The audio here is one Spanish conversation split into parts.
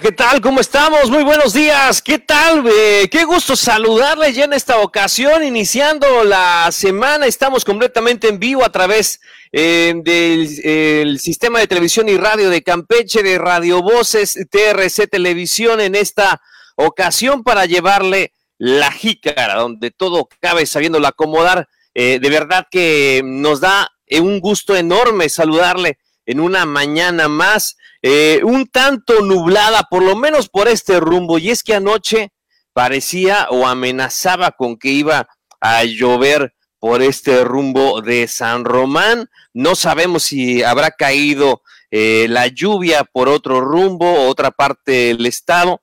¿qué tal? ¿Cómo estamos? Muy buenos días. ¿Qué tal? Eh, qué gusto saludarle ya en esta ocasión, iniciando la semana. Estamos completamente en vivo a través eh, del sistema de televisión y radio de Campeche, de Radio Voces, TRC Televisión, en esta ocasión para llevarle la jícara, donde todo cabe sabiéndolo acomodar. Eh, de verdad que nos da un gusto enorme saludarle en una mañana más, eh, un tanto nublada, por lo menos por este rumbo, y es que anoche parecía o amenazaba con que iba a llover por este rumbo de San Román. No sabemos si habrá caído eh, la lluvia por otro rumbo otra parte del estado.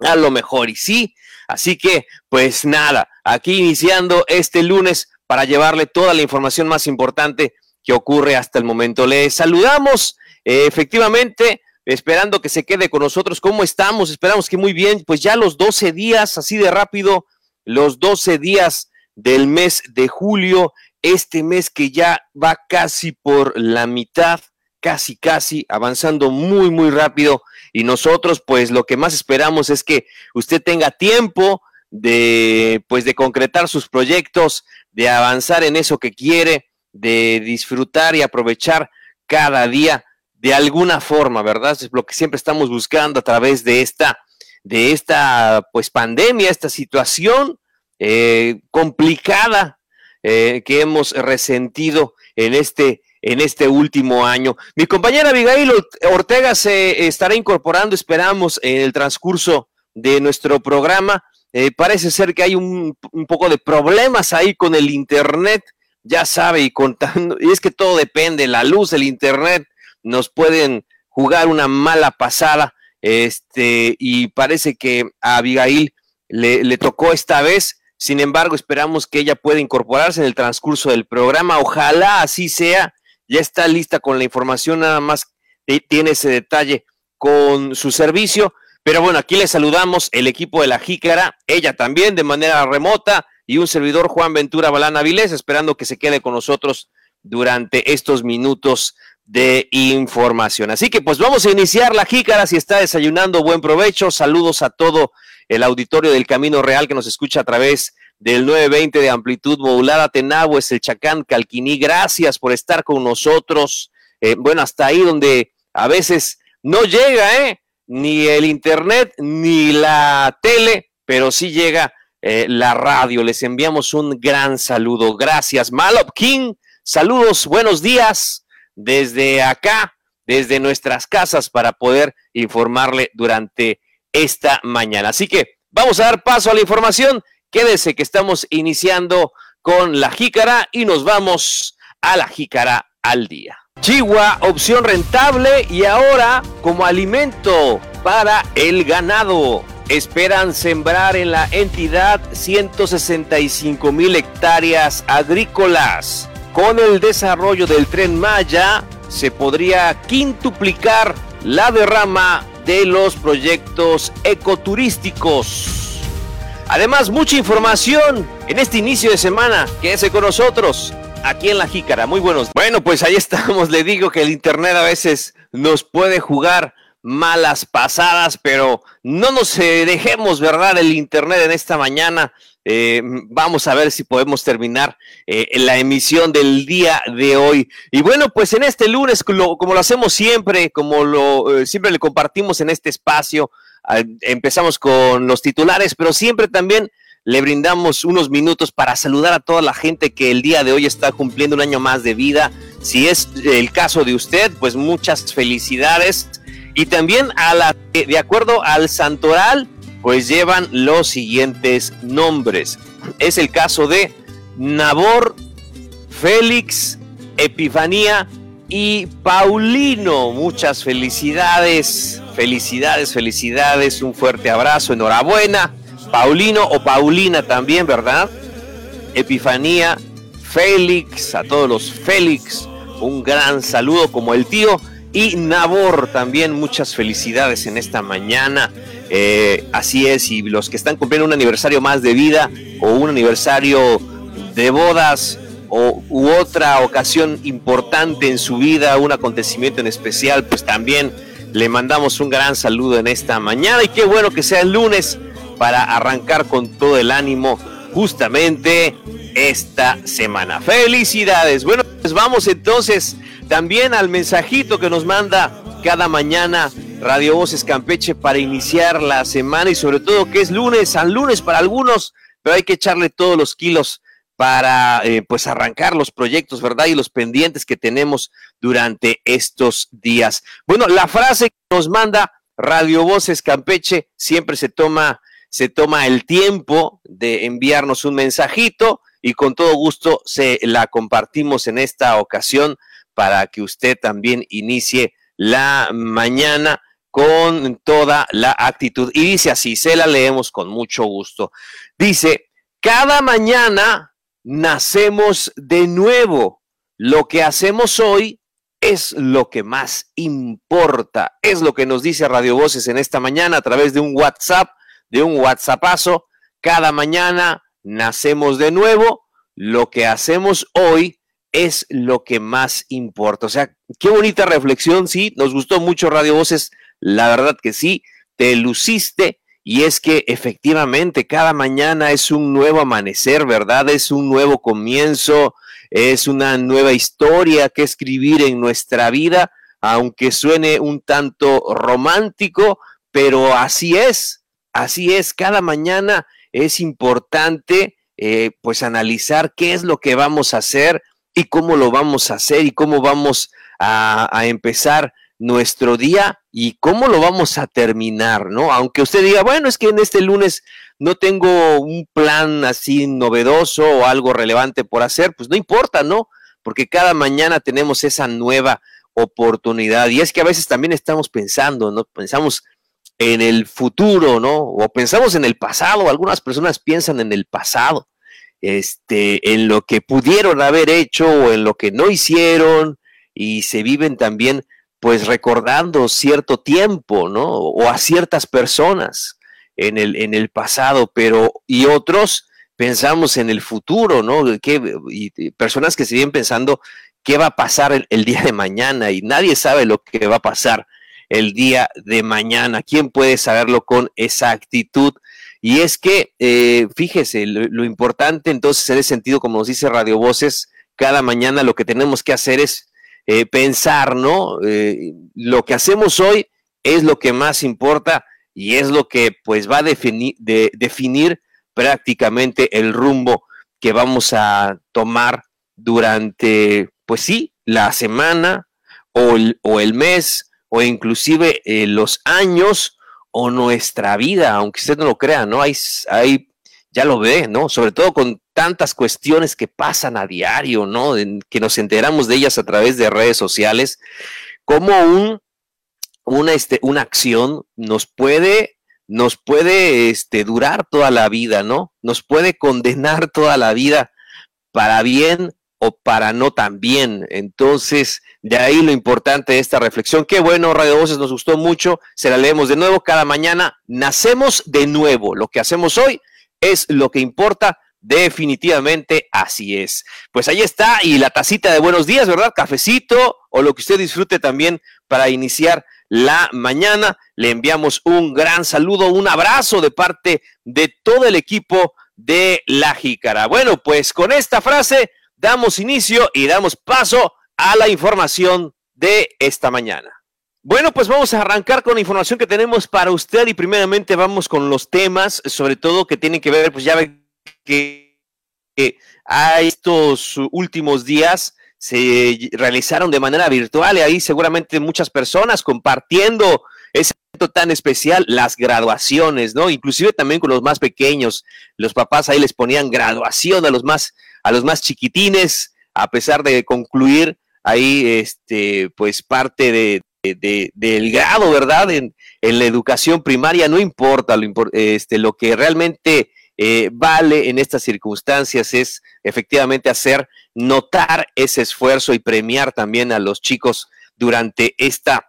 A lo mejor y sí. Así que, pues nada, aquí iniciando este lunes para llevarle toda la información más importante que ocurre hasta el momento. Le saludamos efectivamente, esperando que se quede con nosotros. ¿Cómo estamos? Esperamos que muy bien. Pues ya los 12 días, así de rápido, los 12 días del mes de julio, este mes que ya va casi por la mitad, casi, casi, avanzando muy, muy rápido. Y nosotros, pues lo que más esperamos es que usted tenga tiempo de, pues, de concretar sus proyectos, de avanzar en eso que quiere, de disfrutar y aprovechar cada día de alguna forma, ¿verdad? Es lo que siempre estamos buscando a través de esta, de esta pues pandemia, esta situación eh, complicada eh, que hemos resentido en este, en este último año. Mi compañera Abigail Ortega se estará incorporando, esperamos, en el transcurso de nuestro programa. Eh, parece ser que hay un, un, poco de problemas ahí con el Internet ya sabe, y contando, y es que todo depende, la luz, el internet, nos pueden jugar una mala pasada, este, y parece que a Abigail le, tocó esta vez, sin embargo, esperamos que ella pueda incorporarse en el transcurso del programa, ojalá así sea, ya está lista con la información, nada más tiene ese detalle con su servicio, pero bueno, aquí le saludamos el equipo de la Jícara, ella también de manera remota, y un servidor Juan Ventura Balán Avilés, esperando que se quede con nosotros durante estos minutos de información. Así que pues vamos a iniciar la jícara, si está desayunando, buen provecho, saludos a todo el auditorio del Camino Real que nos escucha a través del 920 de amplitud modulada, es el Chacán, Calquiní, gracias por estar con nosotros. Eh, bueno, hasta ahí donde a veces no llega, ¿eh? Ni el internet, ni la tele, pero sí llega eh, la radio. Les enviamos un gran saludo. Gracias, Malop King. Saludos, buenos días desde acá, desde nuestras casas para poder informarle durante esta mañana. Así que vamos a dar paso a la información. Quédese que estamos iniciando con la jícara y nos vamos a la jícara al día. Chihuahua, opción rentable y ahora como alimento para el ganado esperan sembrar en la entidad 165 mil hectáreas agrícolas. Con el desarrollo del tren Maya se podría quintuplicar la derrama de los proyectos ecoturísticos. Además, mucha información en este inicio de semana. Quédese con nosotros aquí en La Jícara. Muy buenos. Bueno, pues ahí estamos. Le digo que el Internet a veces nos puede jugar malas pasadas, pero no nos eh, dejemos, ¿verdad? El Internet en esta mañana. Eh, vamos a ver si podemos terminar eh, la emisión del día de hoy. Y bueno, pues en este lunes, como lo hacemos siempre, como lo siempre le compartimos en este espacio, empezamos con los titulares, pero siempre también le brindamos unos minutos para saludar a toda la gente que el día de hoy está cumpliendo un año más de vida. Si es el caso de usted, pues muchas felicidades y también a la, de acuerdo al santoral, pues llevan los siguientes nombres. Es el caso de Nabor, Félix, Epifanía y Paulino. Muchas felicidades, felicidades, felicidades, un fuerte abrazo, enhorabuena. Paulino o Paulina también, ¿verdad? Epifanía, Félix, a todos los Félix, un gran saludo como el tío y Nabor también muchas felicidades en esta mañana. Eh, así es, y los que están cumpliendo un aniversario más de vida o un aniversario de bodas o u otra ocasión importante en su vida, un acontecimiento en especial, pues también le mandamos un gran saludo en esta mañana y qué bueno que sea el lunes para arrancar con todo el ánimo justamente esta semana. Felicidades. Bueno, pues vamos entonces también al mensajito que nos manda cada mañana Radio Voces Campeche para iniciar la semana y sobre todo que es lunes, al lunes para algunos, pero hay que echarle todos los kilos para eh, pues arrancar los proyectos, ¿verdad? Y los pendientes que tenemos durante estos días. Bueno, la frase que nos manda Radio Voces Campeche siempre se toma se toma el tiempo de enviarnos un mensajito y con todo gusto se la compartimos en esta ocasión para que usted también inicie la mañana con toda la actitud. Y dice así, se la leemos con mucho gusto. Dice, cada mañana nacemos de nuevo. Lo que hacemos hoy es lo que más importa. Es lo que nos dice Radio Voces en esta mañana a través de un WhatsApp, de un WhatsAppazo. Cada mañana nacemos de nuevo. Lo que hacemos hoy es lo que más importa. O sea, qué bonita reflexión, sí. Nos gustó mucho Radio Voces. La verdad que sí. Te luciste y es que efectivamente cada mañana es un nuevo amanecer, ¿verdad? Es un nuevo comienzo, es una nueva historia que escribir en nuestra vida, aunque suene un tanto romántico, pero así es, así es, cada mañana es importante eh, pues analizar qué es lo que vamos a hacer y cómo lo vamos a hacer y cómo vamos a, empezar nuestro día y cómo lo vamos a terminar, ¿no? Aunque usted diga, bueno, es que en este lunes no tengo un plan así novedoso o algo relevante por hacer, pues no importa, ¿no? Porque cada mañana tenemos esa nueva oportunidad y es que a veces también estamos pensando, ¿no? Pensamos en el futuro, ¿no? O pensamos en el pasado, algunas personas piensan en el pasado, este, en lo que pudieron haber hecho o en lo que no hicieron y se viven también pues recordando cierto tiempo, ¿no? O a ciertas personas en el, en el pasado, pero y otros pensamos en el futuro, ¿no? Que, personas que siguen pensando qué va a pasar el, día de mañana y nadie sabe lo que va a pasar el día de mañana. ¿Quién puede saberlo con exactitud? Y es que, eh, fíjese, lo, importante entonces en ese sentido, como nos dice Radio Voces, cada mañana lo que tenemos que hacer es eh, pensar, ¿no? Eh, lo que hacemos hoy es lo que más importa y es lo que pues va a definir, de, definir prácticamente el rumbo que vamos a tomar durante, pues sí, la semana o el, o el mes o inclusive eh, los años o nuestra vida, aunque usted no lo crea, ¿no? Hay, hay ya lo ve, ¿no? Sobre todo con tantas cuestiones que pasan a diario, ¿no? que nos enteramos de ellas a través de redes sociales, como un, una, este, una acción nos puede, nos puede este, durar toda la vida, ¿no? Nos puede condenar toda la vida para bien para no tan bien. Entonces, de ahí lo importante de esta reflexión. Qué bueno, Radio Voces, nos gustó mucho. Se la leemos de nuevo cada mañana. Nacemos de nuevo. Lo que hacemos hoy es lo que importa. Definitivamente así es. Pues ahí está, y la tacita de buenos días, ¿verdad? Cafecito o lo que usted disfrute también para iniciar la mañana. Le enviamos un gran saludo, un abrazo de parte de todo el equipo de La Jícara. Bueno, pues con esta frase damos inicio y damos paso a la información de esta mañana. Bueno, pues vamos a arrancar con la información que tenemos para usted y primeramente vamos con los temas, sobre todo que tienen que ver, pues ya ve que, a estos últimos días se realizaron de manera virtual y ahí seguramente muchas personas compartiendo ese evento tan especial, las graduaciones, ¿no? Inclusive también con los más pequeños, los papás ahí les ponían graduación a los más, a los más chiquitines, a pesar de concluir ahí, este, pues parte de, del grado, ¿verdad? En, la educación primaria no importa, lo, este, lo que realmente eh, vale en estas circunstancias es efectivamente hacer notar ese esfuerzo y premiar también a los chicos durante esta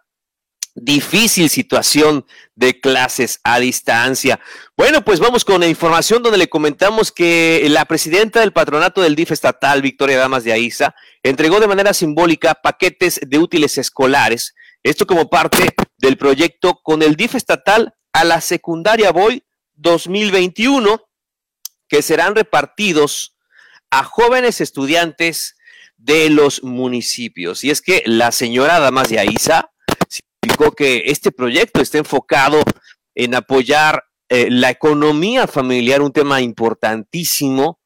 difícil situación de clases a distancia. Bueno, pues vamos con la información donde le comentamos que la presidenta del patronato del DIF estatal, Victoria Damas de Aiza, entregó de manera simbólica paquetes de útiles escolares esto como parte del proyecto con el DIF estatal a la secundaria Voy 2021, que serán repartidos a jóvenes estudiantes de los municipios. Y es que la señora Damas de Aiza que este proyecto está enfocado en apoyar eh, la economía familiar, un tema importantísimo,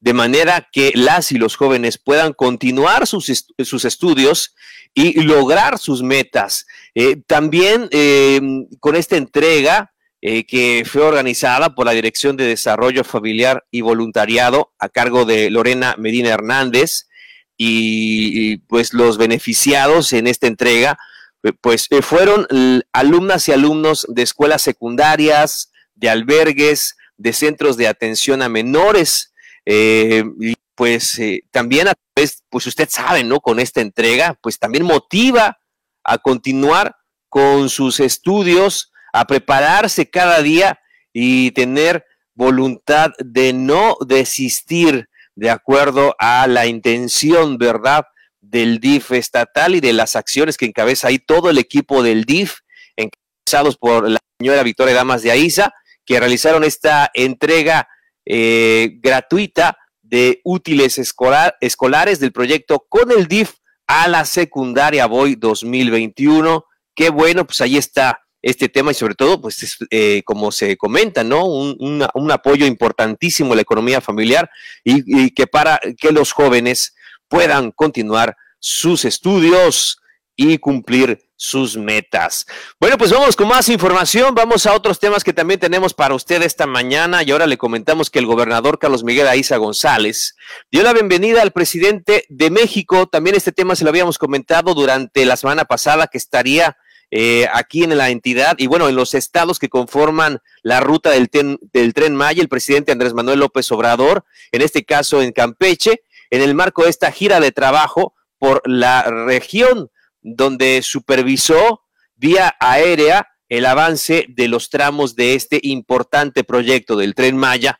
de manera que las y los jóvenes puedan continuar sus, sus estudios y lograr sus metas. Eh, también eh, con esta entrega que fue organizada por la Dirección de Desarrollo Familiar y Voluntariado a cargo de Lorena Medina Hernández y pues los beneficiados en esta entrega pues fueron alumnas y alumnos de escuelas secundarias, de albergues, de centros de atención a menores. Eh, pues eh, también a pues usted sabe, ¿no? Con esta entrega, pues también motiva a continuar con sus estudios, a prepararse cada día y tener voluntad de no desistir de acuerdo a la intención, ¿verdad? Del DIF estatal y de las acciones que encabeza ahí todo el equipo del DIF, encabezados por la señora Victoria Damas de Aiza, que realizaron esta entrega eh, gratuita de útiles escolares del proyecto con el DIF a la secundaria Voy 2021. Qué bueno, pues ahí está este tema y sobre todo, pues eh, como se comenta, ¿no? Un, apoyo importantísimo a la economía familiar y, que para que los jóvenes puedan continuar sus estudios y cumplir sus metas. Bueno, pues vamos con más información, vamos a otros temas que también tenemos para usted esta mañana. Y ahora le comentamos que el gobernador Carlos Miguel Aiza González dio la bienvenida al presidente de México, también este tema se lo habíamos comentado durante la semana pasada que estaría eh, aquí en la entidad y bueno, en los estados que conforman la ruta del, del tren Maya, el presidente Andrés Manuel López Obrador, en este caso en Campeche, en el marco de esta gira de trabajo por la región donde supervisó vía aérea el avance de los tramos de este importante proyecto del tren Maya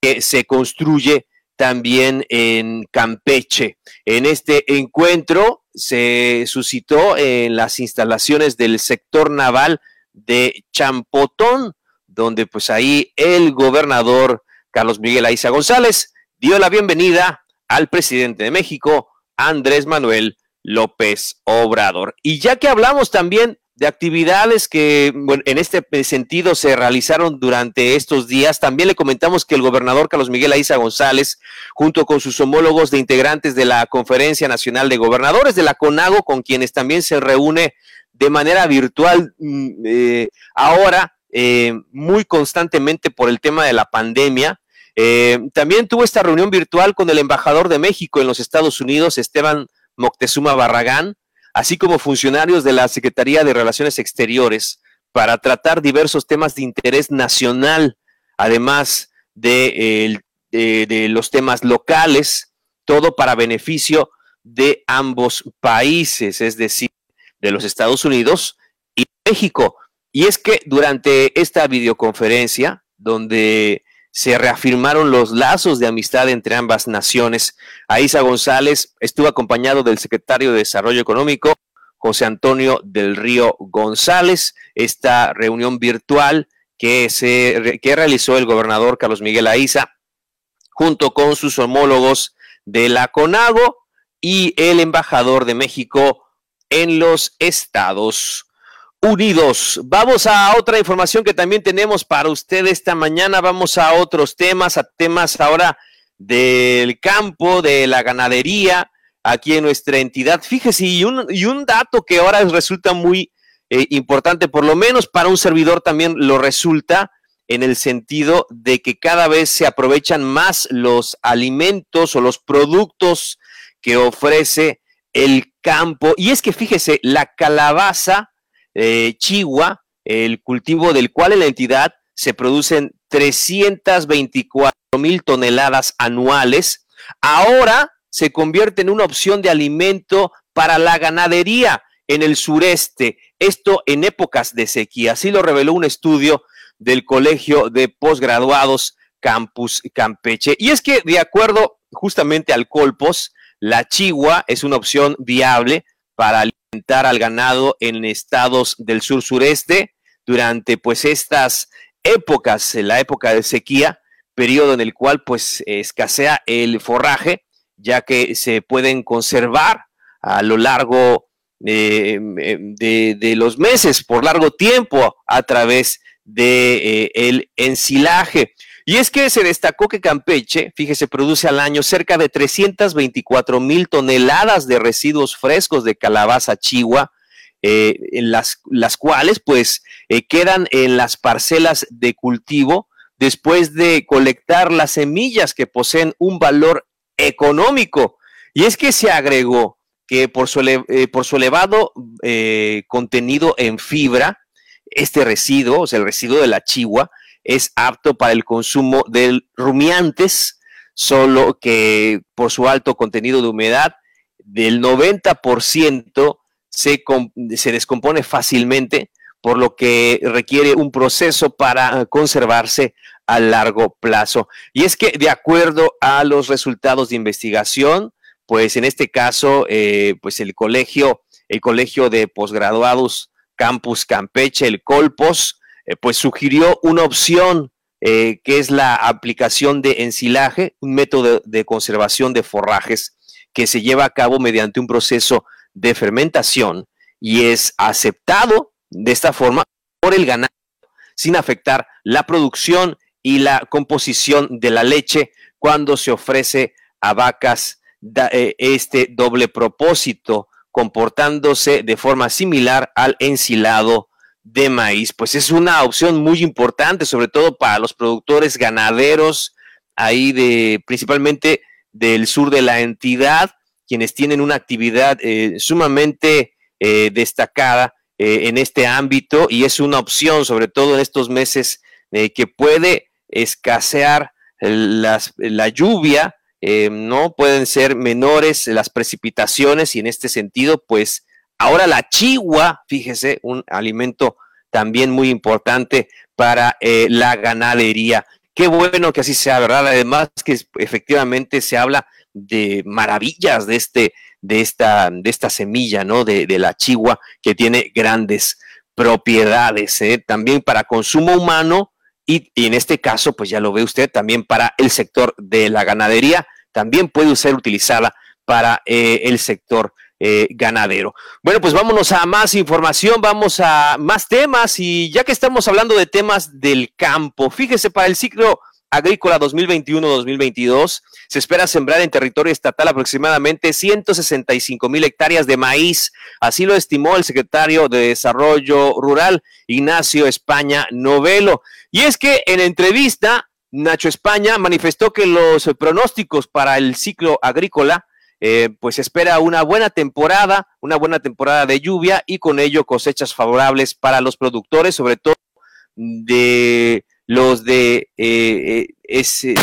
que se construye también en Campeche. En este encuentro se suscitó en las instalaciones del sector naval de Champotón, donde pues ahí el gobernador Carlos Miguel Aiza González dio la bienvenida al presidente de México, Andrés Manuel López Obrador. Y ya que hablamos también de actividades que en este sentido se realizaron durante estos días. También le comentamos que el gobernador Carlos Miguel Aiza González, junto con sus homólogos de integrantes de la Conferencia Nacional de Gobernadores de la CONAGO, con quienes también se reúne de manera virtual mm, eh, ahora eh, muy constantemente por el tema de la pandemia. Eh, también tuvo esta reunión virtual con el embajador de México en los Estados Unidos, Esteban Moctezuma Barragán, así como funcionarios de la Secretaría de Relaciones Exteriores, para tratar diversos temas de interés nacional, además de, los temas locales, todo para beneficio de ambos países, es decir, de los Estados Unidos y México. Y es que durante esta videoconferencia, donde se reafirmaron los lazos de amistad entre ambas naciones. Aiza González estuvo acompañado del secretario de Desarrollo Económico, José Antonio del Río González. Esta reunión virtual que, se, que realizó el gobernador Carlos Miguel Aiza junto con sus homólogos de la CONAGO y el embajador de México en los Estados Unidos. Vamos a otra información que también tenemos para usted esta mañana. Vamos a otros temas, a temas ahora del campo, de la ganadería, aquí en nuestra entidad. Fíjese, y un, dato que ahora resulta muy eh, importante, por lo menos para un servidor también lo resulta, en el sentido de que cada vez se aprovechan más los alimentos o los productos que ofrece el campo. Y es que fíjese, la calabaza eh, Chihuahua, el cultivo del cual en la entidad se producen 324 mil toneladas anuales, ahora se convierte en una opción de alimento para la ganadería en el sureste, esto en épocas de sequía. Así lo reveló un estudio del Colegio de Posgraduados Campus Campeche. Y es que, de acuerdo justamente al Colpos, la chigua es una opción viable para alimentar al ganado en estados del sur sureste durante pues estas épocas, la época de sequía, periodo en el cual pues escasea el forraje, ya que se pueden conservar a lo largo eh, de, los meses, por largo tiempo, a través de eh, el ensilaje. Y es que se destacó que Campeche, fíjese, produce al año cerca de 324 mil toneladas de residuos frescos de calabaza chigua, eh, en las, las, cuales pues quedan en las parcelas de cultivo después de colectar las semillas que poseen un valor económico. Y es que se agregó que por su, eh, por su elevado eh, contenido en fibra, este residuo, o sea, el residuo de la chigua, es apto para el consumo de rumiantes, solo que por su alto contenido de humedad, del 90% se, se descompone fácilmente, por lo que requiere un proceso para conservarse a largo plazo. Y es que de acuerdo a los resultados de investigación, pues en este caso, eh, pues el colegio, el colegio de posgraduados Campus Campeche, el Colpos, eh, pues sugirió una opción eh, que es la aplicación de ensilaje, un método de conservación de forrajes que se lleva a cabo mediante un proceso de fermentación y es aceptado de esta forma por el ganado sin afectar la producción y la composición de la leche cuando se ofrece a vacas eh, este doble propósito, comportándose de forma similar al ensilado de maíz. Pues es una opción muy importante, sobre todo para los productores ganaderos ahí de principalmente del sur de la entidad, quienes tienen una actividad eh, sumamente eh, destacada en este ámbito y es una opción, sobre todo en estos meses que puede escasear la lluvia eh, no pueden ser menores las precipitaciones y en este sentido, pues ahora la chigua, fíjese, un alimento también muy importante para eh, la ganadería. Qué bueno que así sea, ¿verdad? Además que efectivamente se habla de maravillas de este, de esta, de esta semilla, ¿no? De, la chigua que tiene grandes propiedades, ¿eh? también para consumo humano y, en este caso, pues ya lo ve usted, también para el sector de la ganadería, también puede ser utilizada para eh, el sector eh, ganadero. Bueno, pues vámonos a más información, vamos a más temas y ya que estamos hablando de temas del campo, fíjese para el ciclo agrícola 2021-2022 se espera sembrar en territorio estatal aproximadamente 165 mil hectáreas de maíz. Así lo estimó el secretario de Desarrollo Rural, Ignacio España Novelo. Y es que en entrevista, Nacho España manifestó que los pronósticos para el ciclo agrícola eh, pues espera una buena temporada, una buena temporada de lluvia y con ello cosechas favorables para los productores, sobre todo de los de eh, eh,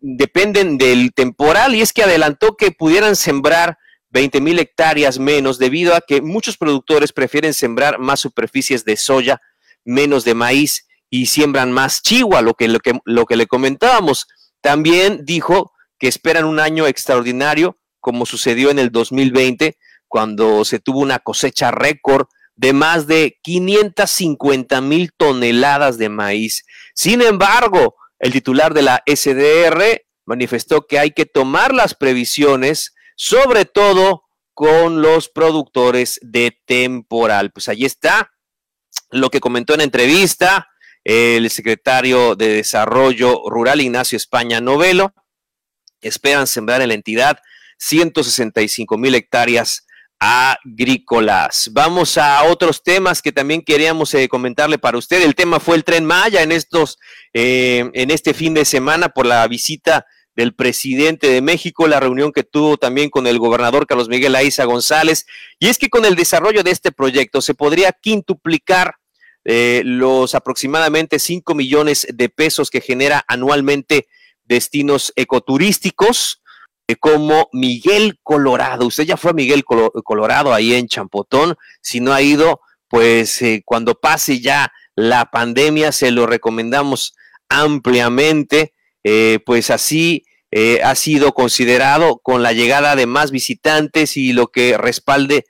dependen del temporal y es que adelantó que pudieran sembrar 20 mil hectáreas menos debido a que muchos productores prefieren sembrar más superficies de soya, menos de maíz y siembran más chigua, lo que, lo que, lo que le comentábamos. También dijo que esperan un año extraordinario, como sucedió en el 2020, cuando se tuvo una cosecha récord de más de 550 mil toneladas de maíz. Sin embargo, el titular de la SDR manifestó que hay que tomar las previsiones, sobre todo con los productores de temporal. Pues ahí está lo que comentó en entrevista el secretario de Desarrollo Rural, Ignacio España Novelo. Esperan sembrar en la entidad 165 mil hectáreas agrícolas. Vamos a otros temas que también queríamos eh, comentarle para usted. El tema fue el tren Maya en estos, eh, en este fin de semana por la visita del presidente de México, la reunión que tuvo también con el gobernador Carlos Miguel Aiza González. Y es que con el desarrollo de este proyecto se podría quintuplicar eh, los aproximadamente 5 millones de pesos que genera anualmente destinos ecoturísticos como Miguel Colorado. Usted ya fue Miguel Colorado ahí en Champotón. Si no ha ido, pues eh, cuando pase ya la pandemia, se lo recomendamos ampliamente. Eh, pues así eh, ha sido considerado con la llegada de más visitantes y lo que respalde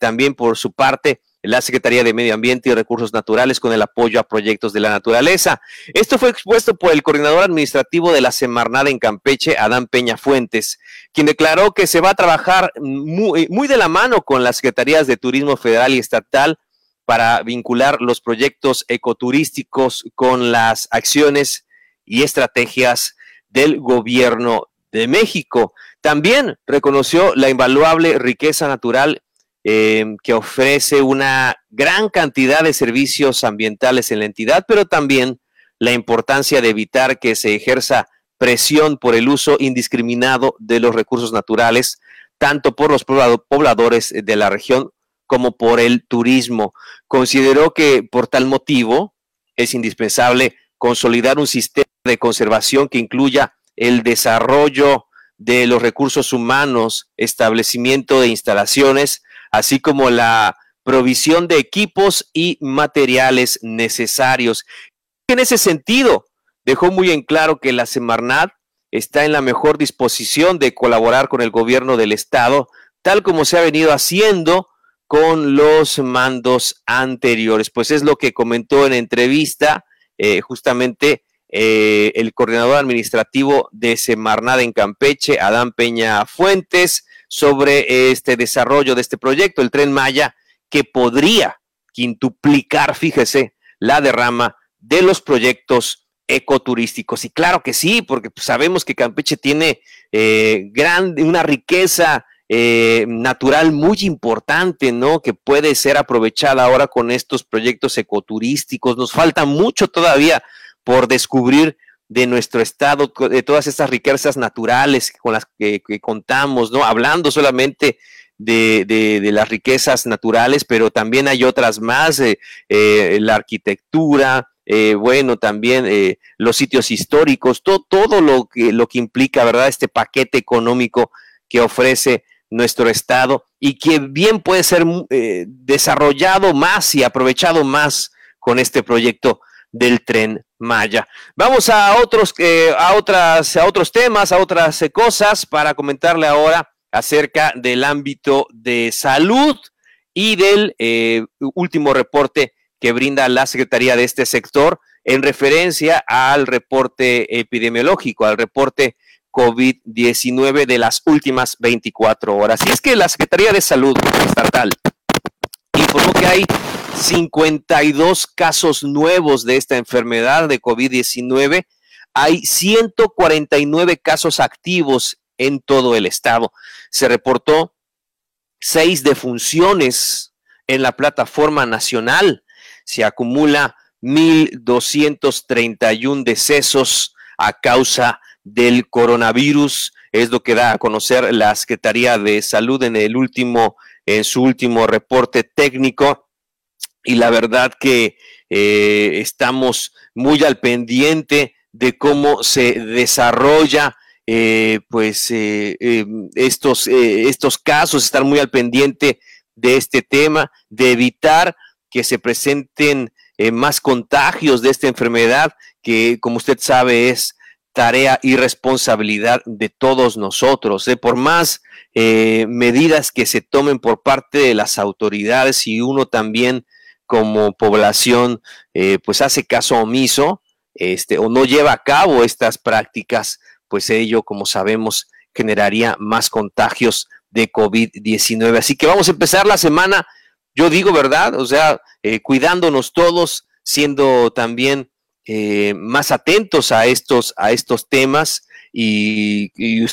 también por su parte la Secretaría de Medio Ambiente y Recursos Naturales con el apoyo a proyectos de la naturaleza. Esto fue expuesto por el coordinador administrativo de la Semarnada en Campeche, Adán Peña Fuentes, quien declaró que se va a trabajar muy, muy de la mano con las Secretarías de Turismo Federal y Estatal para vincular los proyectos ecoturísticos con las acciones y estrategias del gobierno de México. También reconoció la invaluable riqueza natural Em, que ofrece una gran cantidad de servicios ambientales en la entidad, pero también la importancia de evitar que se ejerza presión por el uso indiscriminado de los recursos naturales, tanto por los pobladores de la región como por el turismo. Consideró que por tal motivo es indispensable consolidar un sistema de conservación que incluya el desarrollo de los recursos humanos, establecimiento de instalaciones, así como la provisión de equipos y materiales necesarios. En ese sentido, dejó muy en claro que la Semarnat está en la mejor disposición de colaborar con el gobierno del estado, tal como se ha venido haciendo con los mandos anteriores. Pues es lo que comentó en entrevista eh, justamente eh, el coordinador administrativo de Semarnat en Campeche, Adán Peña Fuentes, sobre este desarrollo de este proyecto, el tren Maya, que podría quintuplicar, fíjese, la derrama de los proyectos ecoturísticos. Y claro que sí, porque pues, sabemos que Campeche tiene eh, una riqueza eh, natural muy importante, ¿no? Que puede ser aprovechada ahora con estos proyectos ecoturísticos. Nos falta mucho todavía por descubrir de nuestro estado, de todas estas riquezas naturales con las que, contamos, ¿no? Hablando solamente de, las riquezas naturales, pero también hay otras más, eh, eh, la arquitectura, eh, bueno, también los sitios históricos, todo lo que, lo que implica, ¿verdad? Este paquete económico que ofrece nuestro estado y que bien puede ser desarrollado más y aprovechado más con este proyecto del tren Maya. Vamos a otros, eh, a otras, a otros temas, a otras eh, cosas para comentarle ahora acerca del ámbito de salud y del eh, último reporte que brinda la Secretaría de este sector en referencia al reporte epidemiológico, al reporte COVID-19 de las últimas 24 horas. Y es que la Secretaría de Salud Estatal informó que hay 52 casos nuevos de esta enfermedad de COVID-19. Hay 149 casos activos en todo el estado. Se reportó seis defunciones en la plataforma nacional. Se acumula 1.231 decesos a causa del coronavirus. Es lo que da a conocer la Secretaría de Salud en el último, en su último reporte técnico y la verdad que eh, estamos muy al pendiente de cómo se desarrolla eh, pues eh, em, estos, estos casos, estar muy al pendiente de este tema, de evitar que se presenten más contagios de esta enfermedad, que como usted sabe es tarea y responsabilidad de todos nosotros. Por más medidas que se tomen por parte de las autoridades y uno también como población eh, pues hace caso omiso este, o no lleva a cabo estas prácticas, pues ello, como sabemos, generaría más contagios de COVID-19. Así que vamos a empezar la semana, yo digo, ¿verdad? O sea, eh, cuidándonos todos, siendo también eh, más atentos a estos, a estos temas y,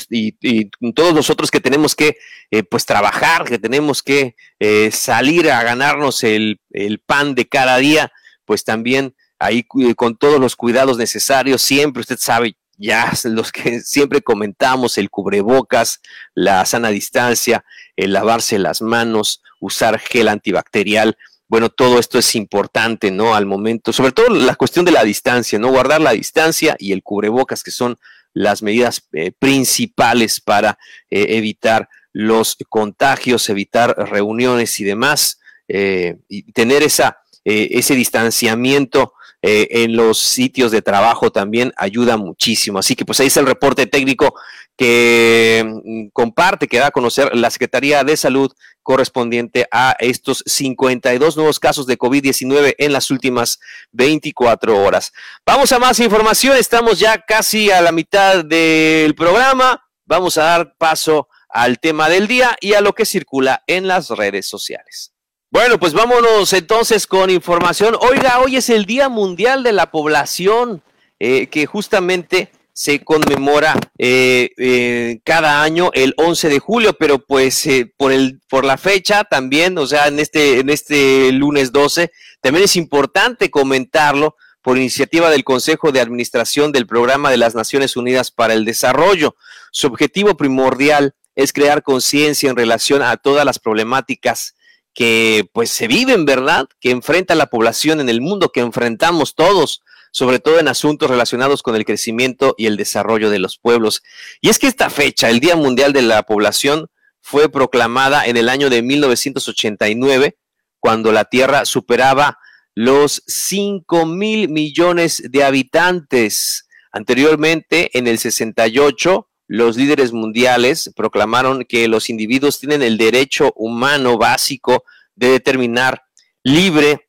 todos nosotros que tenemos que eh, pues trabajar, que tenemos que eh, salir a ganarnos el, pan de cada día, pues también ahí con todos los cuidados necesarios, siempre usted sabe, ya los que siempre comentamos, el cubrebocas, la sana distancia, el lavarse las manos, usar gel antibacterial, bueno, todo esto es importante, ¿no? Al momento, sobre todo la cuestión de la distancia, ¿no? Guardar la distancia y el cubrebocas, que son las medidas eh, principales para eh, evitar los contagios, evitar reuniones y demás, eh, y tener esa, ese distanciamiento en los sitios de trabajo también ayuda muchísimo. Así que pues ahí es el reporte técnico que mm, comparte, que da a conocer la Secretaría de Salud correspondiente a estos 52 nuevos casos de COVID-19 en las últimas 24 horas. Vamos a más información, estamos ya casi a la mitad del programa. Vamos a dar paso al tema del día y a lo que circula en las redes sociales. Bueno, pues vámonos entonces con información. Oiga, hoy es el Día Mundial de la Población, eh, que justamente se conmemora eh, eh, cada año el 11 de julio, pero pues por el por la fecha también, o sea, en este en este lunes 12, también es importante comentarlo por iniciativa del Consejo de Administración del Programa de las Naciones Unidas para el Desarrollo. Su objetivo primordial es crear conciencia en relación a todas las problemáticas que pues se viven, ¿verdad? Que enfrenta la población en el mundo, que enfrentamos todos, sobre todo en asuntos relacionados con el crecimiento y el desarrollo de los pueblos. Y es que esta fecha, el Día Mundial de la Población, fue proclamada en el año de 1989, cuando la Tierra superaba los 5 mil millones de habitantes. Anteriormente, en el 68, los líderes mundiales proclamaron que los individuos tienen el derecho humano básico de determinar libre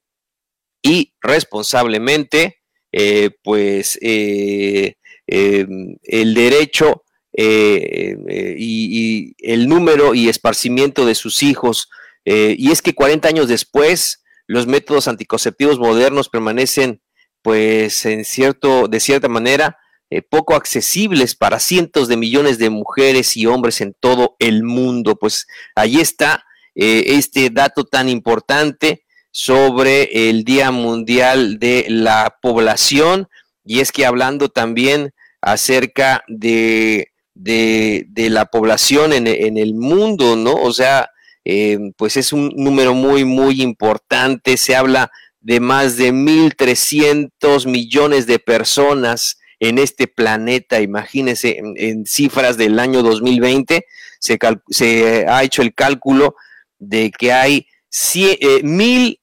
y responsablemente, eh, pues, eh, em, el derecho eh, y, el número y esparcimiento de sus hijos. y es que 40 años después, los métodos anticonceptivos modernos permanecen, pues, en cierto, de cierta manera, eh, poco accesibles para cientos de millones de mujeres y hombres en todo el mundo. Pues ahí está eh, este dato tan importante sobre el Día Mundial de la Población. Y es que hablando también acerca de, de, la población en, el mundo, ¿no? O sea, eh, pues es un número muy, muy importante. Se habla de más de 1.300 millones de personas en este planeta. Imagínense, en, cifras del año 2020 se, se, ha hecho el cálculo de que hay 1.300 eh,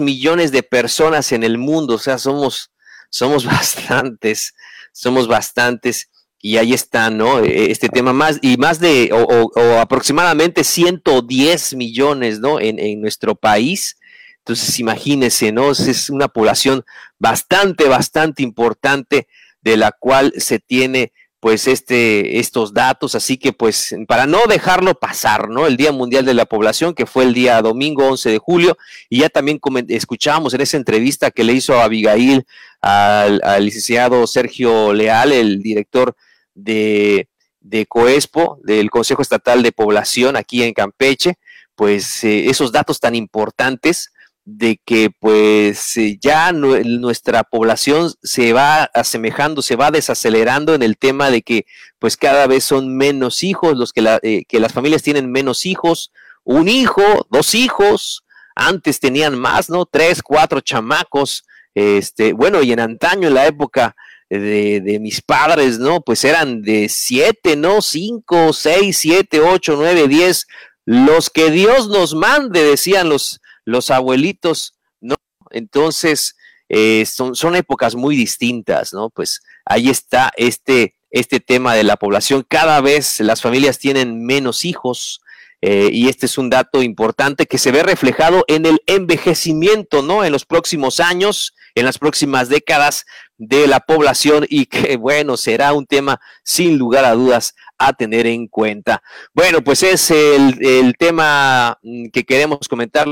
millones de personas en el mundo. O sea, somos, somos bastantes, somos bastantes. Y ahí está, ¿no? E, este tema más, y más de, o, aproximadamente 110 millones, ¿no? En, en nuestro país entonces, imagínense, ¿no? Es una población bastante, bastante importante de la cual se tiene pues este, estos datos, así que pues para no dejarlo pasar, ¿no? El Día Mundial de la Población, que fue el día domingo 11 de julio, y ya también escuchábamos en esa entrevista que le hizo a Abigail al, licenciado Sergio Leal, el director de, de COESPO, del Consejo Estatal de Población aquí en Campeche, pues eh, esos datos tan importantes de que pues eh, ya nuestra población se va asemejando, se va desacelerando en el tema de que pues cada vez son menos hijos, los que, eh, que las familias tienen menos hijos, un hijo, dos hijos, antes tenían más, ¿no? Tres, cuatro chamacos, este, bueno, y en antaño, en la época de, de mis padres, ¿no? Pues eran de siete, ¿no? Cinco, seis, siete, ocho, nueve, diez, los que Dios nos mande, decían los, los abuelitos, ¿no? Entonces, eh, son, son épocas muy distintas, ¿no? Pues ahí está este, este tema de la población. Cada vez las familias tienen menos hijos, eh, y este es un dato importante que se ve reflejado en el envejecimiento, ¿no? En los próximos años, en las próximas décadas de la población y que, bueno, será un tema sin lugar a dudas a tener en cuenta. Bueno, pues es el, tema mm, que queremos comentar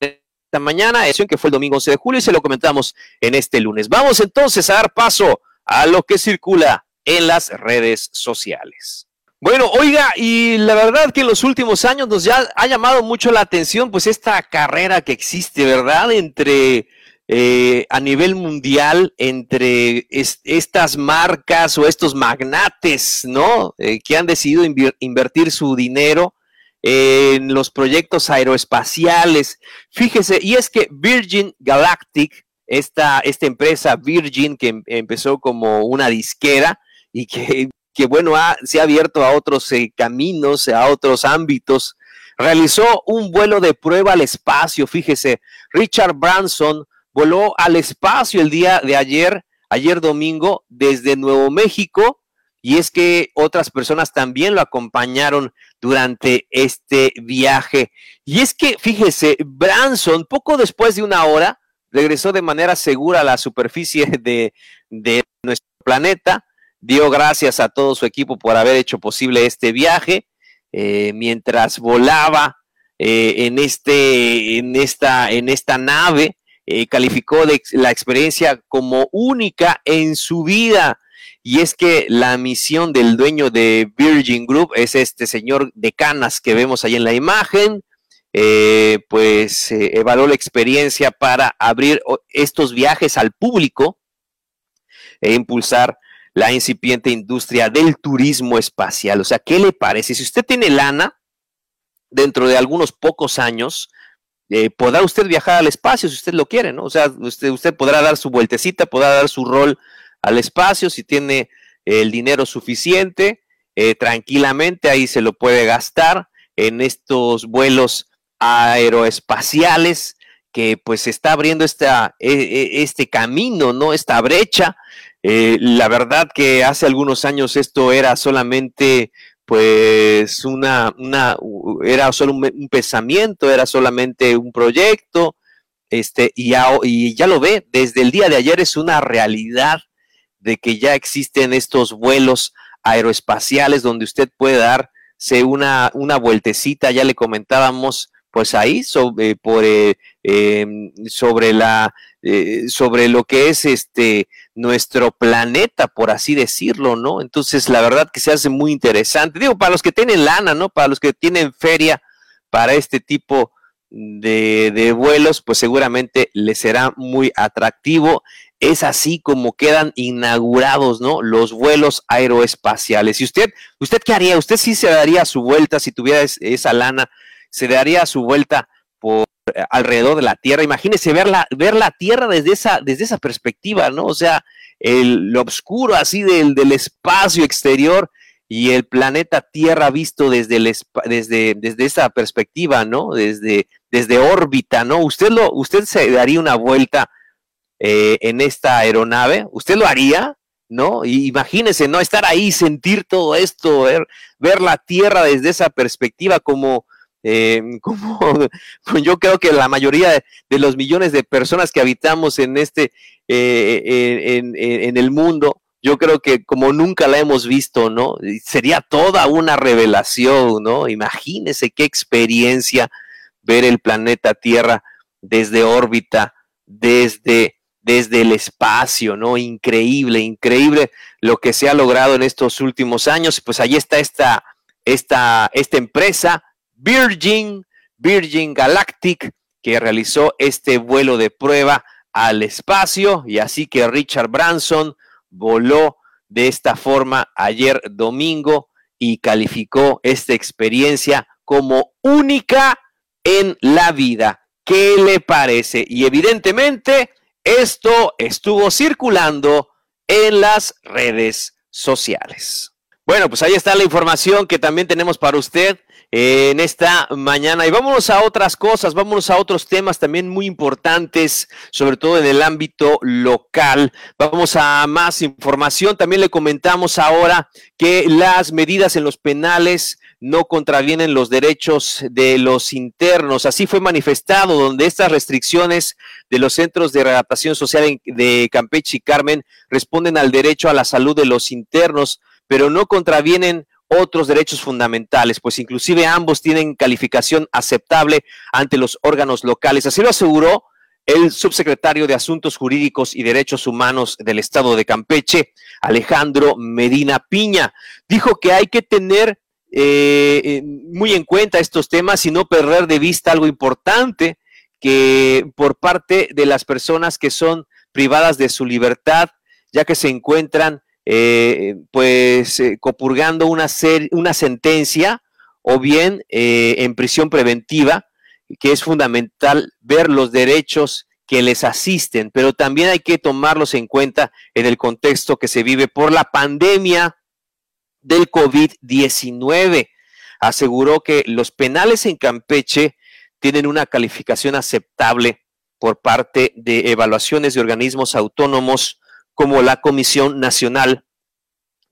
esta mañana, que fue el domingo 11 de julio y se lo comentamos en este lunes. Vamos entonces a dar paso a lo que circula en las redes sociales. Bueno, oiga, y la verdad que en los últimos años nos ya ha llamado mucho la atención pues esta carrera que existe, ¿verdad? Entre eh, a nivel mundial entre estas marcas o estos magnates, ¿no? Eh, que han decidido invertir su dinero en los proyectos aeroespaciales. Fíjese, y es que Virgin Galactic, esta, esta empresa Virgin que em-, empezó como una disquera y que, que bueno, se ha abierto a otros eh, caminos, a otros ámbitos, realizó un vuelo de prueba al espacio. Fíjese, Richard Branson, voló al espacio el día de ayer, ayer domingo, desde Nuevo México, y es que otras personas también lo acompañaron durante este viaje. Y es que, fíjese, Branson, poco después de una hora, regresó de manera segura a la superficie de, nuestro planeta, dio gracias a todo su equipo por haber hecho posible este viaje, eh, mientras volaba eh, en, este, en, esta, en esta nave, eh, calificó la experiencia como única en su vida. Y es que la misión del dueño de Virgin Group es este señor de canas que vemos ahí en la imagen. Pues evaluó la experiencia para abrir estos viajes al público e impulsar la incipiente industria del turismo espacial. O sea, ¿qué le parece? Si usted tiene lana, dentro de algunos pocos años, eh, podrá usted viajar al espacio si usted lo quiere, ¿no? O sea, usted, podrá dar su vueltecita, podrá dar su rol al espacio si tiene el dinero suficiente, eh, tranquilamente ahí se lo puede gastar en estos vuelos aeroespaciales que pues está abriendo esta, e, e, este camino, ¿no? Esta brecha. Eh, la verdad que hace algunos años esto era solamente pues una, una era solo un, pensamiento, era solamente un proyecto, este, y ya, y ya lo ve, desde el día de ayer es una realidad de que ya existen estos vuelos aeroespaciales donde usted puede darse una, una vueltecita, ya le comentábamos, pues ahí sobre, por, eh, em, sobre la eh, sobre lo que es este nuestro planeta, por así decirlo, ¿no? Entonces, la verdad que se hace muy interesante. Digo, para los que tienen lana, ¿no? Para los que tienen feria para este tipo de, de vuelos, pues seguramente les será muy atractivo. Es así como quedan inaugurados, ¿no? Los vuelos aeroespaciales. ¿Y usted, usted qué haría? ¿Usted sí se daría su vuelta si tuviera esa lana? ¿Se daría su vuelta por alrededor de la Tierra. Imagínese ver la, ver la Tierra desde esa, desde esa perspectiva, ¿no? O sea, el, lo oscuro así del, del, espacio exterior y el planeta Tierra visto desde, el, desde, desde esa perspectiva, ¿no? Desde, desde órbita, ¿no? Usted, lo, usted se daría una vuelta eh, en esta aeronave, ¿usted lo haría? ¿No? Imagínese, ¿no? Estar ahí, sentir todo esto, ver, ver la Tierra desde esa perspectiva como eh, como yo creo que la mayoría de, los millones de personas que habitamos en este, eh, en, el mundo, yo creo que como nunca la hemos visto, ¿no? Sería toda una revelación, ¿no? Imagínese qué experiencia ver el planeta Tierra desde órbita, desde, desde el espacio, ¿no? Increíble, increíble lo que se ha logrado en estos últimos años. Pues ahí está esta, esta, esta empresa Virgin, Virgin Galactic, que realizó este vuelo de prueba al espacio y así que Richard Branson voló de esta forma ayer domingo y calificó esta experiencia como única en la vida. ¿Qué le parece? Y evidentemente esto estuvo circulando en las redes sociales. Bueno, pues ahí está la información que también tenemos para usted en esta mañana. Y vámonos a otras cosas, vámonos a otros temas también muy importantes, sobre todo en el ámbito local. Vamos a más información. También le comentamos ahora que las medidas en los penales no contravienen los derechos de los internos. Así fue manifestado, donde estas restricciones de los centros de readaptación social de Campeche y Carmen responden al derecho a la salud de los internos, pero no contravienen otros derechos fundamentales, pues inclusive ambos tienen calificación aceptable ante los órganos locales. Así lo aseguró el subsecretario de Asuntos Jurídicos y Derechos Humanos del Estado de Campeche, Alejandro Medina Piña. Dijo que hay que tener eh, eh, muy en cuenta estos temas y no perder de vista algo importante que por parte de las personas que son privadas de su libertad, ya que se encuentran eh, pues eh, copurgando una, una sentencia o bien eh, en prisión preventiva, que es fundamental ver los derechos que les asisten, pero también hay que tomarlos en cuenta en el contexto que se vive por la pandemia del COVID-19. Aseguró que los penales en Campeche tienen una calificación aceptable por parte de evaluaciones de organismos autónomos como la Comisión Nacional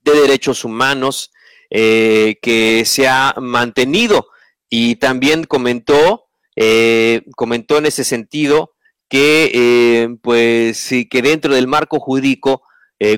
de Derechos Humanos, eh, que se ha mantenido y también comentó, eh, comentó en ese sentido que, eh, pues, sí, que dentro del marco jurídico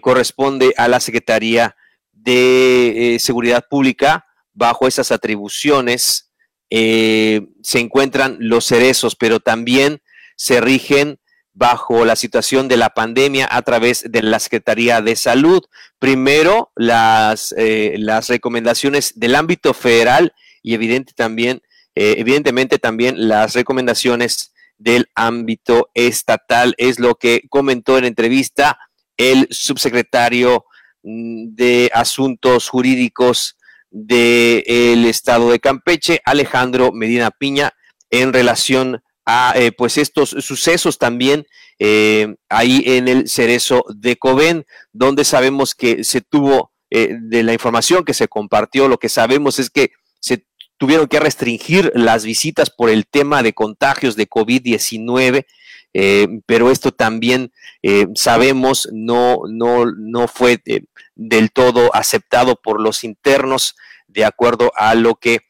corresponde a la Secretaría de Seguridad Pública, bajo esas atribuciones se encuentran los cerezos, pero también se rigen bajo la situación de la pandemia a través de la Secretaría de Salud. Primero, las, eh, las recomendaciones del ámbito federal y evidente también, eh, evidentemente también las recomendaciones del ámbito estatal. Es lo que comentó en entrevista el subsecretario mm, de Asuntos Jurídicos del Estado de Campeche, Alejandro Medina Piña, en relación a eh, pues estos sucesos también eh, ahí en el cerezo de Coven, donde sabemos que se tuvo eh, de la información que se compartió, lo que sabemos es que se tuvieron que restringir las visitas por el tema de contagios de COVID-19. pero esto también sabemos no, no, no fue del todo aceptado por los internos, de acuerdo a lo que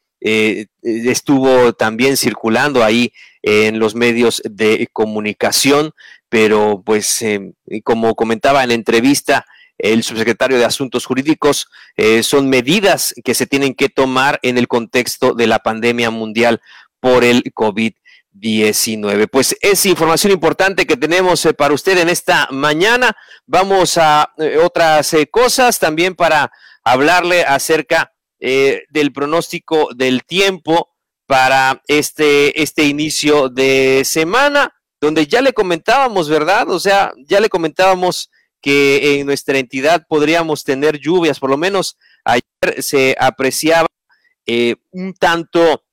estuvo también circulando ahí en los medios de comunicación, pero pues em, como comentaba en la entrevista el subsecretario de Asuntos Jurídicos, eh, son medidas que se tienen que tomar en el contexto de la pandemia mundial por el COVID-19. Pues es información importante que tenemos eh, para usted en esta mañana. Vamos a eh, otras cosas también para hablarle acerca del pronóstico del tiempo para este, este inicio de semana, donde ya le comentábamos, ¿verdad? O sea, ya le comentábamos que en nuestra entidad podríamos tener lluvias, por lo menos ayer se apreciaba eh, un tanto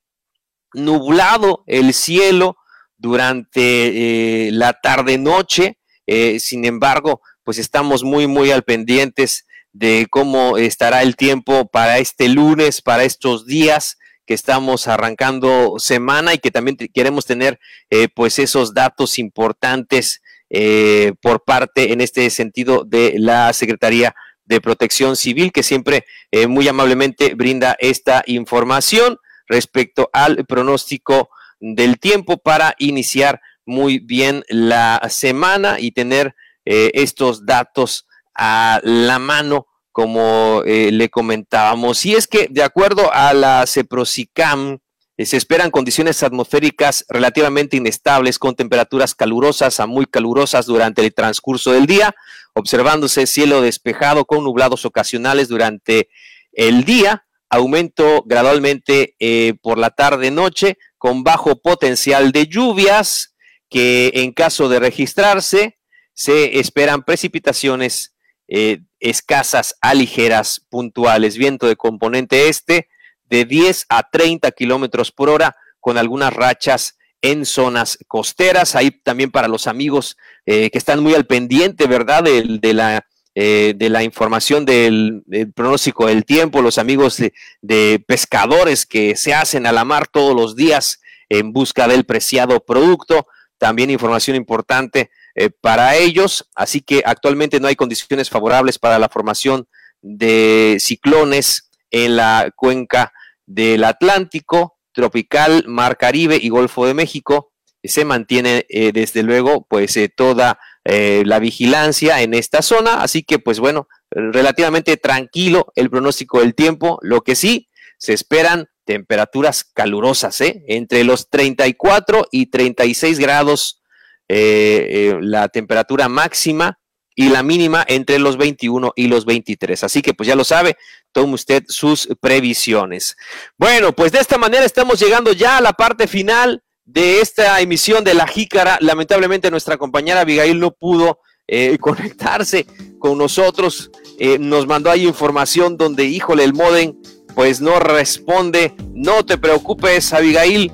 nublado el cielo durante eh, la tarde-noche, eh, sin embargo, pues estamos muy, muy al pendientes de cómo estará el tiempo para este lunes, para estos días que estamos arrancando semana y que también queremos tener eh, pues esos datos importantes eh, por parte en este sentido de la Secretaría de Protección Civil que siempre eh, muy amablemente brinda esta información respecto al pronóstico del tiempo para iniciar muy bien la semana y tener estos datos a la mano como eh, le comentábamos. Y es que, de acuerdo a la CEPROSICAM, eh, se esperan condiciones atmosféricas relativamente inestables con temperaturas calurosas a muy calurosas durante el transcurso del día, observándose cielo despejado con nublados ocasionales durante el día, aumento gradualmente eh, por la tarde-noche con bajo potencial de lluvias que en caso de registrarse se esperan precipitaciones eh, escasas a ligeras puntuales. Viento de componente este de 10 a 30 kilómetros por hora con algunas rachas en zonas costeras. Ahí también para los amigos eh, que están muy al pendiente, ¿verdad? De, la, eh, de la información del, pronóstico del tiempo, los amigos de, pescadores que se hacen a la mar todos los días en busca del preciado producto. También información importante eh, para ellos, así que actualmente no hay condiciones favorables para la formación de ciclones en la cuenca del Atlántico, tropical, Mar Caribe y Golfo de México. Se mantiene eh, desde luego pues eh, toda la vigilancia en esta zona, así que pues bueno, relativamente tranquilo el pronóstico del tiempo, lo que sí se esperan temperaturas calurosas, entre los 34 y 36 grados eh, eh, la temperatura máxima y la mínima entre los 21 y los 23. Así que pues ya lo sabe, tome usted sus previsiones. Bueno, pues de esta manera estamos llegando ya a la parte final de esta emisión de La Jícara. Lamentablemente nuestra compañera Abigail no pudo eh, conectarse con nosotros. nos mandó ahí información donde, híjole, el modem pues no responde. No te preocupes, Abigail.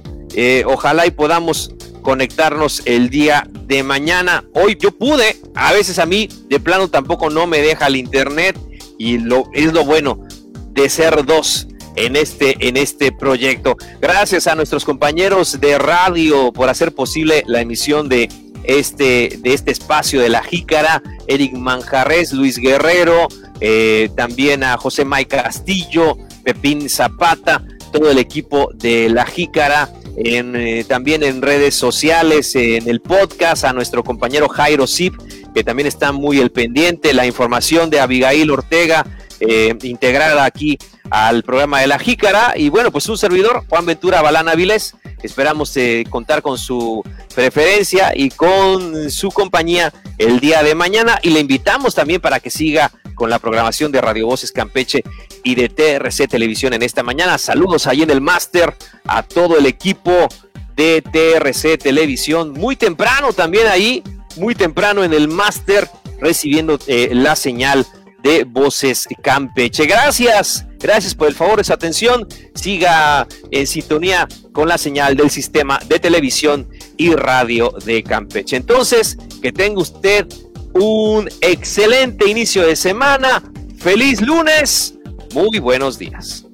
ojalá y podamos conectarnos el día de mañana. Hoy yo pude, a veces a mí de plano tampoco no me deja el internet y lo, es lo bueno de ser dos en este, en este proyecto. Gracias a nuestros compañeros de radio por hacer posible la emisión de este, de este espacio de la Jícara, Eric Manjarres, Luis Guerrero, eh, también a José May Castillo, Pepín Zapata, todo el equipo de la Jícara, eh, también en redes sociales, en el podcast, a nuestro compañero Jairo Zip, que también está muy el pendiente, la información de Abigail Ortega, eh, integrada aquí al programa de la Jícara, y bueno, pues un servidor, Juan Ventura Balana Viles, esperamos eh, contar con su preferencia y con su compañía el día de mañana, y le invitamos también para que siga con la programación de Radio Voces Campeche y de TRC Televisión en esta mañana. Saludos ahí en el máster a todo el equipo de TRC Televisión. Muy temprano también ahí, muy temprano en el máster, recibiendo eh, la señal de Voces Campeche. Gracias, gracias por el favor de su atención. Siga en sintonía con la señal del sistema de televisión y radio de Campeche. Entonces, que tenga usted un excelente inicio de semana. Feliz lunes. Muy buenos días.